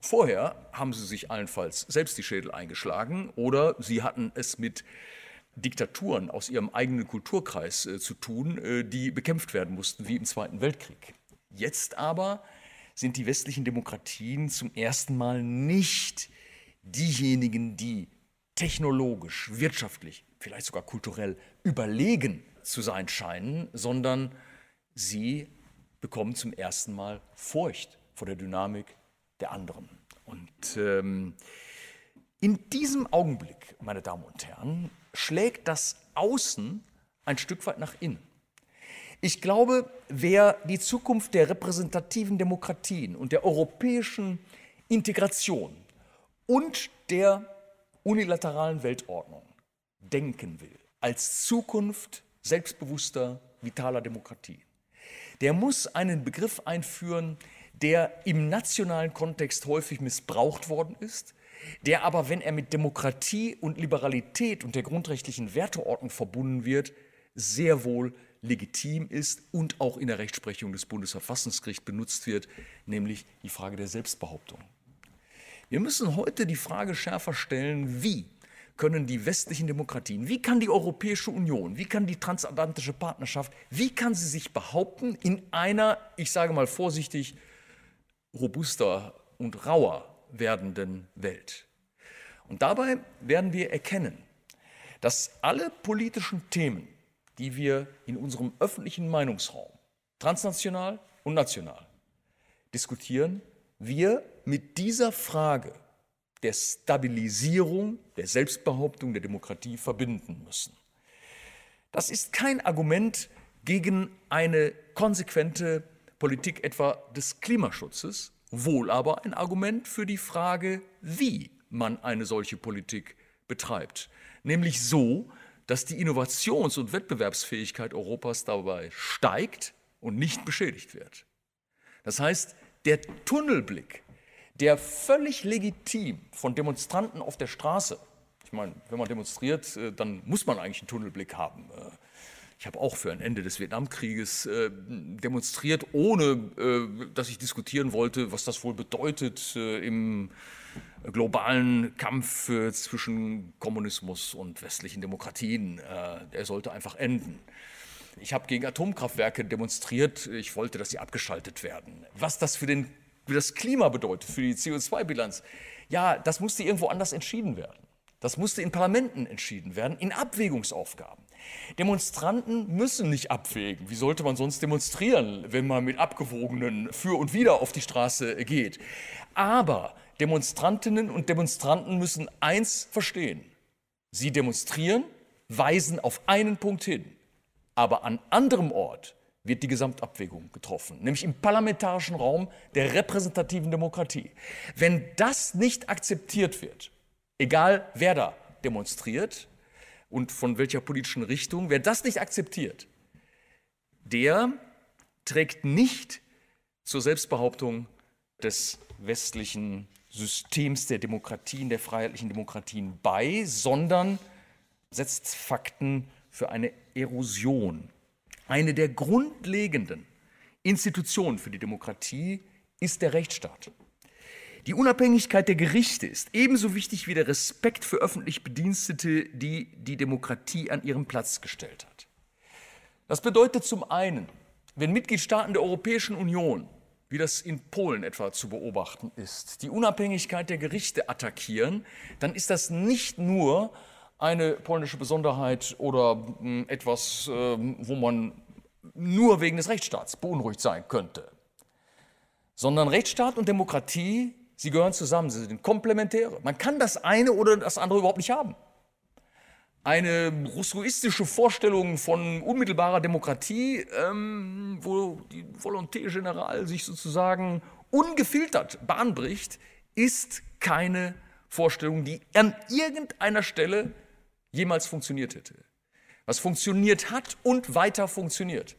Vorher haben sie sich allenfalls selbst die Schädel eingeschlagen oder sie hatten es mit Diktaturen aus ihrem eigenen Kulturkreis äh, zu tun, äh, die bekämpft werden mussten, wie im Zweiten Weltkrieg. Jetzt aber sind die westlichen Demokratien zum ersten Mal nicht diejenigen, die technologisch, wirtschaftlich, vielleicht sogar kulturell überlegen zu sein scheinen, sondern sie bekommen zum ersten Mal Furcht vor der Dynamik der anderen. Und ähm, in diesem Augenblick, meine Damen und Herren, schlägt das Außen ein Stück weit nach innen. Ich glaube, wer die Zukunft der repräsentativen Demokratien und der europäischen Integration und der unilateralen Weltordnung denken will, als Zukunft selbstbewusster, vitaler Demokratie, der muss einen Begriff einführen, der im nationalen Kontext häufig missbraucht worden ist, der aber, wenn er mit Demokratie und Liberalität und der grundrechtlichen Werteordnung verbunden wird, sehr wohl legitim ist und auch in der Rechtsprechung des Bundesverfassungsgerichts benutzt wird, nämlich die Frage der Selbstbehauptung. Wir müssen heute die Frage schärfer stellen, wie können die westlichen Demokratien, wie kann die Europäische Union, wie kann die transatlantische Partnerschaft, wie kann sie sich behaupten in einer, ich sage mal vorsichtig, robuster und rauer werdenden Welt. Und dabei werden wir erkennen, dass alle politischen Themen, die wir in unserem öffentlichen Meinungsraum, transnational und national, diskutieren, wir mit dieser Frage der Stabilisierung, der Selbstbehauptung der Demokratie verbinden müssen. Das ist kein Argument gegen eine konsequente Politik etwa des Klimaschutzes, wohl aber ein Argument für die Frage, wie man eine solche Politik betreibt. Nämlich so, dass die Innovations- und Wettbewerbsfähigkeit Europas dabei steigt und nicht beschädigt wird. Das heißt, der Tunnelblick, der völlig legitim von Demonstranten auf der Straße, ich meine, wenn man demonstriert, äh, dann muss man eigentlich einen Tunnelblick haben. Äh, ich habe auch für ein Ende des Vietnamkrieges äh, demonstriert, ohne dass ich diskutieren wollte, was das wohl bedeutet im globalen Kampf zwischen Kommunismus und westlichen Demokratien. Äh, der sollte einfach enden. Ich habe gegen Atomkraftwerke demonstriert. Ich wollte, dass sie abgeschaltet werden. Was das für, den, für das Klima bedeutet, für die CO2-Bilanz, ja, das musste irgendwo anders entschieden werden. Das musste in Parlamenten entschieden werden, in Abwägungsaufgaben. Demonstranten müssen nicht abwägen. Wie sollte man sonst demonstrieren, wenn man mit abgewogenen Für und Wider auf die Straße geht? Aber Demonstrantinnen und Demonstranten müssen eins verstehen. Sie demonstrieren, weisen auf einen Punkt hin. Aber an anderem Ort wird die Gesamtabwägung getroffen, nämlich im parlamentarischen Raum der repräsentativen Demokratie. Wenn das nicht akzeptiert wird, egal wer da demonstriert und von welcher politischen Richtung, wer das nicht akzeptiert, der trägt nicht zur Selbstbehauptung des westlichen Systems der Demokratien, der freiheitlichen Demokratien bei, sondern setzt Fakten für eine Erosion. Eine der grundlegenden Institutionen für die Demokratie ist der Rechtsstaat. Die Unabhängigkeit der Gerichte ist ebenso wichtig wie der Respekt für öffentlich Bedienstete, die die Demokratie an ihren Platz gestellt hat. Das bedeutet zum einen, wenn Mitgliedstaaten der Europäischen Union, wie das in Polen etwa zu beobachten ist, die Unabhängigkeit der Gerichte attackieren, dann ist das nicht nur eine polnische Besonderheit oder hm, etwas, ähm, wo man nur wegen des Rechtsstaats beunruhigt sein könnte, sondern Rechtsstaat und Demokratie Sie gehören zusammen, sie sind komplementäre. Man kann das eine oder das andere überhaupt nicht haben. Eine rousseauistische Vorstellung von unmittelbarer Demokratie, ähm, wo die Volonté Générale sich sozusagen ungefiltert Bahn bricht, ist keine Vorstellung, die an irgendeiner Stelle jemals funktioniert hätte. Was funktioniert hat und weiter funktioniert,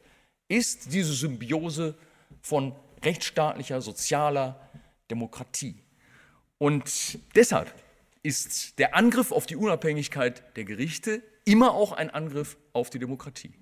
ist diese Symbiose von rechtsstaatlicher, sozialer, Demokratie. Und deshalb ist der Angriff auf die Unabhängigkeit der Gerichte immer auch ein Angriff auf die Demokratie.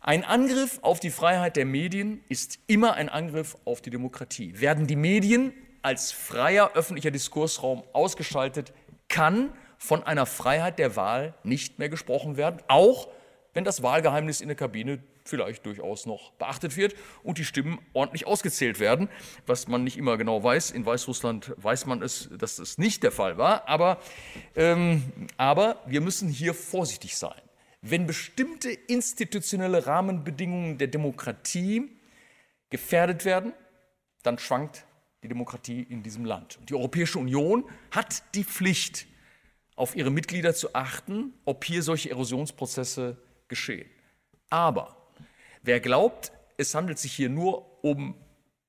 Ein Angriff auf die Freiheit der Medien ist immer ein Angriff auf die Demokratie. Werden die Medien als freier öffentlicher Diskursraum ausgeschaltet, kann von einer Freiheit der Wahl nicht mehr gesprochen werden, auch wenn das Wahlgeheimnis in der Kabine vielleicht durchaus noch beachtet wird und die Stimmen ordentlich ausgezählt werden, was man nicht immer genau weiß. In Weißrussland weiß man es, dass das nicht der Fall war, aber, ähm, aber wir müssen hier vorsichtig sein. Wenn bestimmte institutionelle Rahmenbedingungen der Demokratie gefährdet werden, dann schwankt die Demokratie in diesem Land. Und die Europäische Union hat die Pflicht, auf ihre Mitglieder zu achten, ob hier solche Erosionsprozesse geschehen. Aber Wer glaubt, es handelt sich hier nur um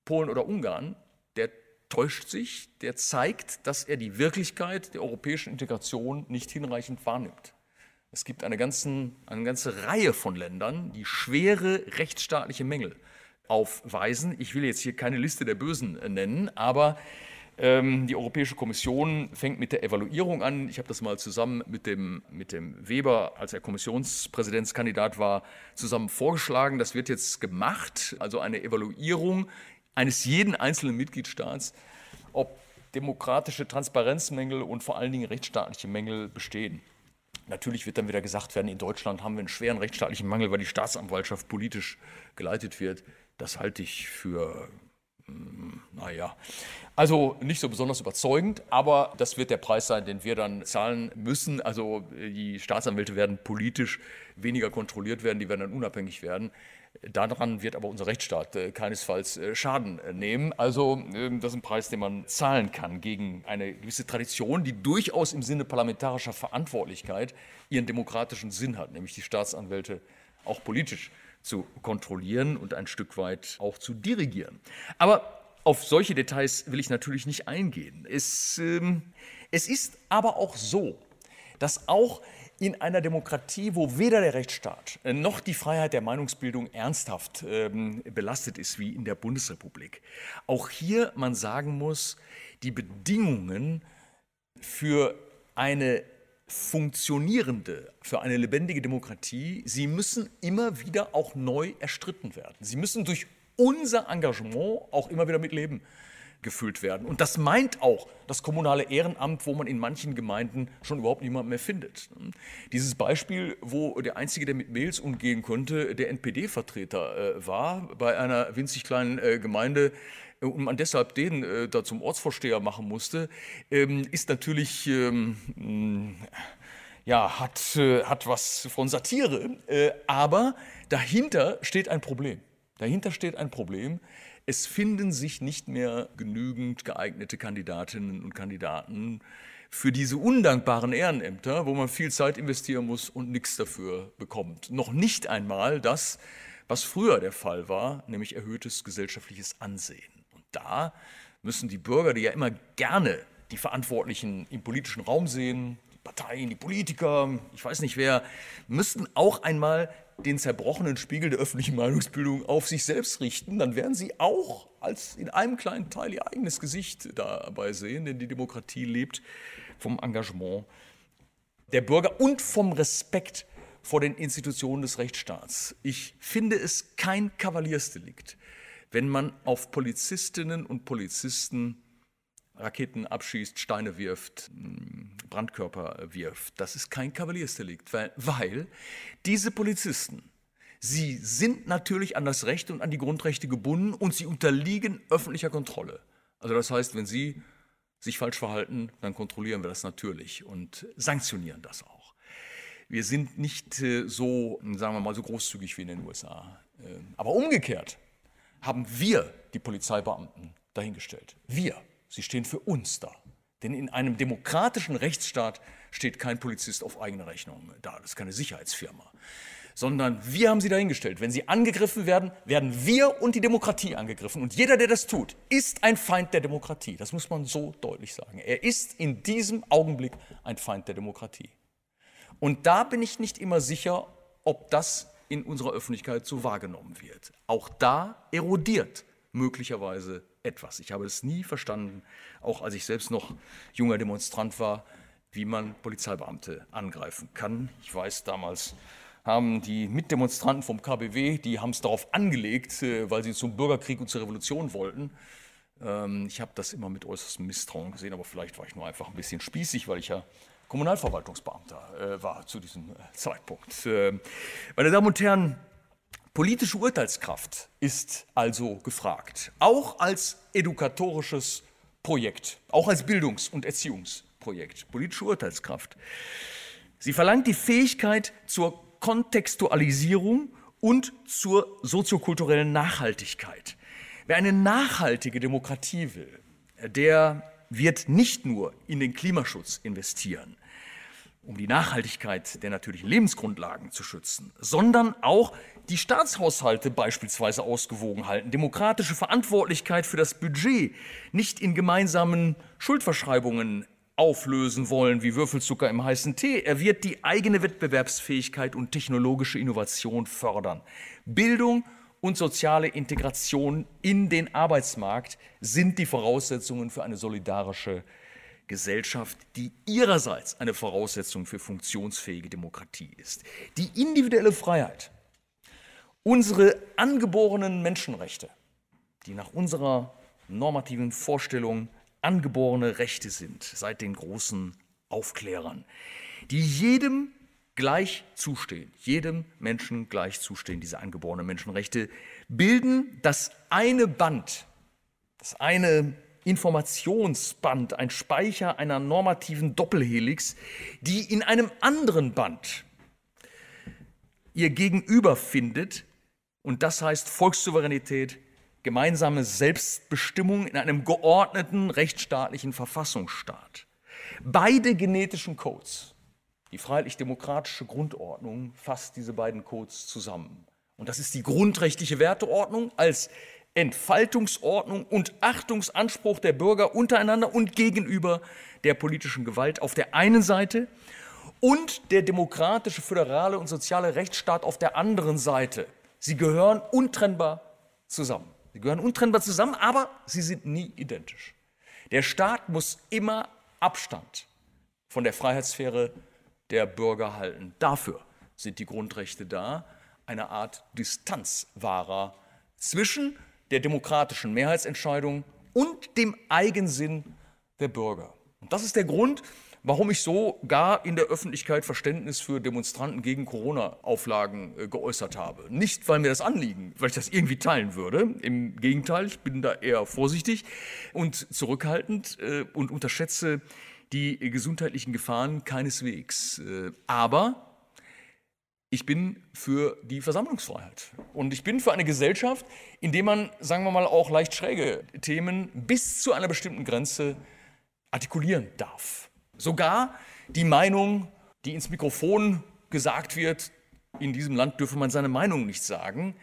Polen oder Ungarn, der täuscht sich, der zeigt, dass er die Wirklichkeit der europäischen Integration nicht hinreichend wahrnimmt. Es gibt eine, ganzen, eine ganze Reihe von Ländern, die schwere rechtsstaatliche Mängel aufweisen. Ich will jetzt hier keine Liste der Bösen nennen, aber die Europäische Kommission fängt mit der Evaluierung an. Ich habe das mal zusammen mit dem, mit dem Weber, als er Kommissionspräsidentskandidat war, zusammen vorgeschlagen. Das wird jetzt gemacht, also eine Evaluierung eines jeden einzelnen Mitgliedstaats, ob demokratische Transparenzmängel und vor allen Dingen rechtsstaatliche Mängel bestehen. Natürlich wird dann wieder gesagt werden, in Deutschland haben wir einen schweren rechtsstaatlichen Mangel, weil die Staatsanwaltschaft politisch geleitet wird. Das halte ich für naja, also nicht so besonders überzeugend, aber das wird der Preis sein, den wir dann zahlen müssen. Also die Staatsanwälte werden politisch weniger kontrolliert werden, die werden dann unabhängig werden. Daran wird aber unser Rechtsstaat äh, keinesfalls äh, Schaden nehmen. Also ähm, das ist ein Preis, den man zahlen kann gegen eine gewisse Tradition, die durchaus im Sinne parlamentarischer Verantwortlichkeit ihren demokratischen Sinn hat, nämlich die Staatsanwälte auch politisch zu kontrollieren und ein Stück weit auch zu dirigieren. Aber auf solche Details will ich natürlich nicht eingehen. Es, ähm, es ist aber auch so, dass auch in einer Demokratie, wo weder der Rechtsstaat noch die Freiheit der Meinungsbildung ernsthaft ähm, belastet ist wie in der Bundesrepublik, auch hier man sagen muss, die Bedingungen für eine funktionierende, für eine lebendige Demokratie, sie müssen immer wieder auch neu erstritten werden. Sie müssen durch unser Engagement auch immer wieder mit Leben gefüllt werden. Und das meint auch das kommunale Ehrenamt, wo man in manchen Gemeinden schon überhaupt niemanden mehr findet. Dieses Beispiel, wo der Einzige, der mit Mails umgehen konnte, der NPD-Vertreter äh, war, bei einer winzig kleinen äh, Gemeinde, und man deshalb den äh, da zum Ortsvorsteher machen musste, ähm, ist natürlich, ähm, ja, hat, äh, hat was von Satire, äh, aber dahinter steht ein Problem. Dahinter steht ein Problem. Es finden sich nicht mehr genügend geeignete Kandidatinnen und Kandidaten für diese undankbaren Ehrenämter, wo man viel Zeit investieren muss und nichts dafür bekommt. Noch nicht einmal das, was früher der Fall war, nämlich erhöhtes gesellschaftliches Ansehen. Da müssen die Bürger, die ja immer gerne die Verantwortlichen im politischen Raum sehen, die Parteien, die Politiker, ich weiß nicht wer, müssten auch einmal den zerbrochenen Spiegel der öffentlichen Meinungsbildung auf sich selbst richten, dann werden sie auch als in einem kleinen Teil ihr eigenes Gesicht dabei sehen, denn die Demokratie lebt vom Engagement der Bürger und vom Respekt vor den Institutionen des Rechtsstaats. Ich finde es kein Kavaliersdelikt, wenn man auf Polizistinnen und Polizisten Raketen abschießt, Steine wirft, Brandkörper wirft. Das ist kein Kavaliersdelikt, weil, weil diese Polizisten, sie sind natürlich an das Recht und an die Grundrechte gebunden und sie unterliegen öffentlicher Kontrolle. Also das heißt, wenn sie sich falsch verhalten, dann kontrollieren wir das natürlich und sanktionieren das auch. Wir sind nicht äh, so, sagen wir mal, so großzügig wie in den USA. Äh, aber umgekehrt haben wir die Polizeibeamten dahingestellt. Wir. Sie stehen für uns da. Denn in einem demokratischen Rechtsstaat steht kein Polizist auf eigene Rechnung da. Das ist keine Sicherheitsfirma. Sondern wir haben sie dahingestellt. Wenn sie angegriffen werden, werden wir und die Demokratie angegriffen. Und jeder, der das tut, ist ein Feind der Demokratie. Das muss man so deutlich sagen. Er ist in diesem Augenblick ein Feind der Demokratie. Und da bin ich nicht immer sicher, ob das in unserer Öffentlichkeit so wahrgenommen wird. Auch da erodiert möglicherweise etwas. Ich habe es nie verstanden, auch als ich selbst noch junger Demonstrant war, wie man Polizeibeamte angreifen kann. Ich weiß, damals haben die Mitdemonstranten vom KBW, die haben es darauf angelegt, äh, weil sie zum Bürgerkrieg und zur Revolution wollten. Ähm, ich habe das immer mit äußerstem Misstrauen gesehen, aber vielleicht war ich nur einfach ein bisschen spießig, weil ich ja Kommunalverwaltungsbeamter äh, war zu diesem äh, Zeitpunkt. Meine Damen und Herren, Politische Urteilskraft ist also gefragt, auch als edukatorisches Projekt, auch als Bildungs- und Erziehungsprojekt. Politische Urteilskraft. Sie verlangt die Fähigkeit zur Kontextualisierung und zur soziokulturellen Nachhaltigkeit. Wer eine nachhaltige Demokratie will, der wird nicht nur in den Klimaschutz investieren, um die Nachhaltigkeit der natürlichen Lebensgrundlagen zu schützen, sondern auch die Staatshaushalte beispielsweise ausgewogen halten, demokratische Verantwortlichkeit für das Budget nicht in gemeinsamen Schuldverschreibungen auflösen wollen wie Würfelzucker im heißen Tee. Er wird die eigene Wettbewerbsfähigkeit und technologische Innovation fördern. Bildung und soziale Integration in den Arbeitsmarkt sind die Voraussetzungen für eine solidarische Gesellschaft, die ihrerseits eine Voraussetzung für funktionsfähige Demokratie ist. Die individuelle Freiheit Unsere angeborenen Menschenrechte, die nach unserer normativen Vorstellung angeborene Rechte sind, seit den großen Aufklärern, die jedem gleich zustehen, jedem Menschen gleich zustehen, diese angeborenen Menschenrechte, bilden das eine Band, das eine Informationsband, ein Speicher einer normativen Doppelhelix, die in einem anderen Band ihr Gegenüber findet, und das heißt Volkssouveränität, gemeinsame Selbstbestimmung in einem geordneten rechtsstaatlichen Verfassungsstaat. Beide genetischen Codes, die freiheitlich-demokratische Grundordnung fasst diese beiden Codes zusammen. Und das ist die grundrechtliche Werteordnung als Entfaltungsordnung und Achtungsanspruch der Bürger untereinander und gegenüber der politischen Gewalt auf der einen Seite und der demokratische, föderale und soziale Rechtsstaat auf der anderen Seite. Sie gehören untrennbar zusammen. Sie gehören untrennbar zusammen, aber sie sind nie identisch. Der Staat muss immer Abstand von der Freiheitssphäre der Bürger halten. Dafür sind die Grundrechte da, eine Art Distanzwahrer zwischen der demokratischen Mehrheitsentscheidung und dem Eigensinn der Bürger. Und das ist der Grund, warum ich so gar in der Öffentlichkeit Verständnis für Demonstranten gegen Corona-Auflagen äh, geäußert habe. Nicht, weil mir das anliegen, weil ich das irgendwie teilen würde. Im Gegenteil, ich bin da eher vorsichtig und zurückhaltend äh, und unterschätze die gesundheitlichen Gefahren keineswegs. Äh, aber ich bin für die Versammlungsfreiheit. Und ich bin für eine Gesellschaft, in der man, sagen wir mal, auch leicht schräge Themen bis zu einer bestimmten Grenze artikulieren darf. Sogar die Meinung, die ins Mikrofon gesagt wird, in diesem Land dürfe man seine Meinung nicht sagen.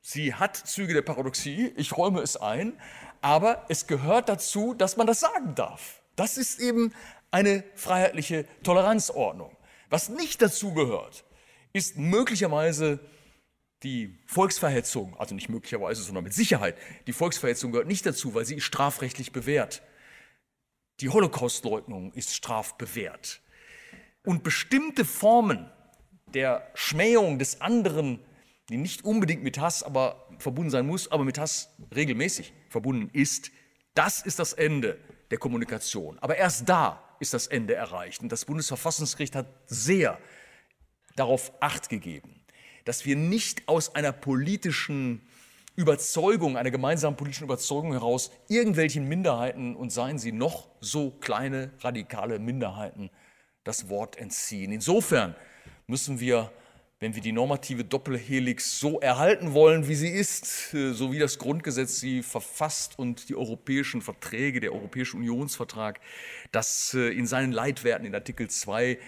Sie hat Züge der Paradoxie, ich räume es ein, aber es gehört dazu, dass man das sagen darf. Das ist eben eine freiheitliche Toleranzordnung. Was nicht dazu gehört, ist möglicherweise die Volksverhetzung, also nicht möglicherweise, sondern mit Sicherheit, die Volksverhetzung gehört nicht dazu, weil sie ist strafrechtlich bewährt. Die Holocaustleugnung ist strafbewehrt. Und bestimmte Formen der Schmähung des anderen, die nicht unbedingt mit Hass aber verbunden sein muss, aber mit Hass regelmäßig verbunden ist, das ist das Ende der Kommunikation. Aber erst da ist das Ende erreicht. Und das Bundesverfassungsgericht hat sehr darauf acht gegeben, dass wir nicht aus einer politischen Überzeugung, einer gemeinsamen politischen Überzeugung heraus irgendwelchen Minderheiten und seien sie noch so kleine radikale Minderheiten das Wort entziehen. Insofern müssen wir, wenn wir die normative Doppelhelix so erhalten wollen, wie sie ist, äh, so wie das Grundgesetz sie verfasst und die europäischen Verträge, der Europäische Unionsvertrag, das äh, in seinen Leitwerten in Artikel 2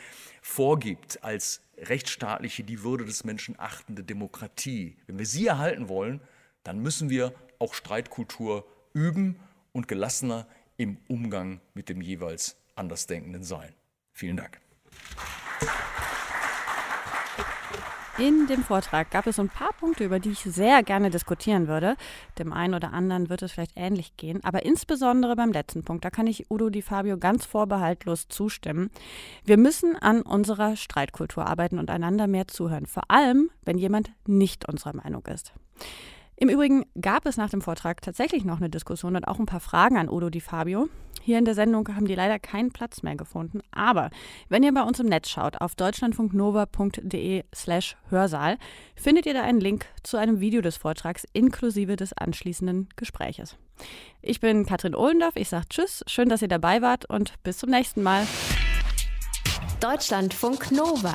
vorgibt als rechtsstaatliche, die Würde des Menschen achtende Demokratie. Wenn wir sie erhalten wollen, dann müssen wir auch Streitkultur üben und gelassener im Umgang mit dem jeweils Andersdenkenden sein. Vielen Dank. In dem Vortrag gab es ein paar Punkte, über die ich sehr gerne diskutieren würde. Dem einen oder anderen wird es vielleicht ähnlich gehen, aber insbesondere beim letzten Punkt, da kann ich Udo Di Fabio ganz vorbehaltlos zustimmen. Wir müssen an unserer Streitkultur arbeiten und einander mehr zuhören, vor allem wenn jemand nicht unserer Meinung ist. Im Übrigen gab es nach dem Vortrag tatsächlich noch eine Diskussion und auch ein paar Fragen an Udo Di Fabio. Hier in der Sendung haben die leider keinen Platz mehr gefunden. Aber wenn ihr bei uns im Netz schaut, auf deutschlandfunknova.de slash Hörsaal, findet ihr da einen Link zu einem Video des Vortrags inklusive des anschließenden Gespräches. Ich bin Katrin Ohlendorf, ich sage Tschüss, schön, dass ihr dabei wart und bis zum nächsten Mal. Deutschlandfunk Nova.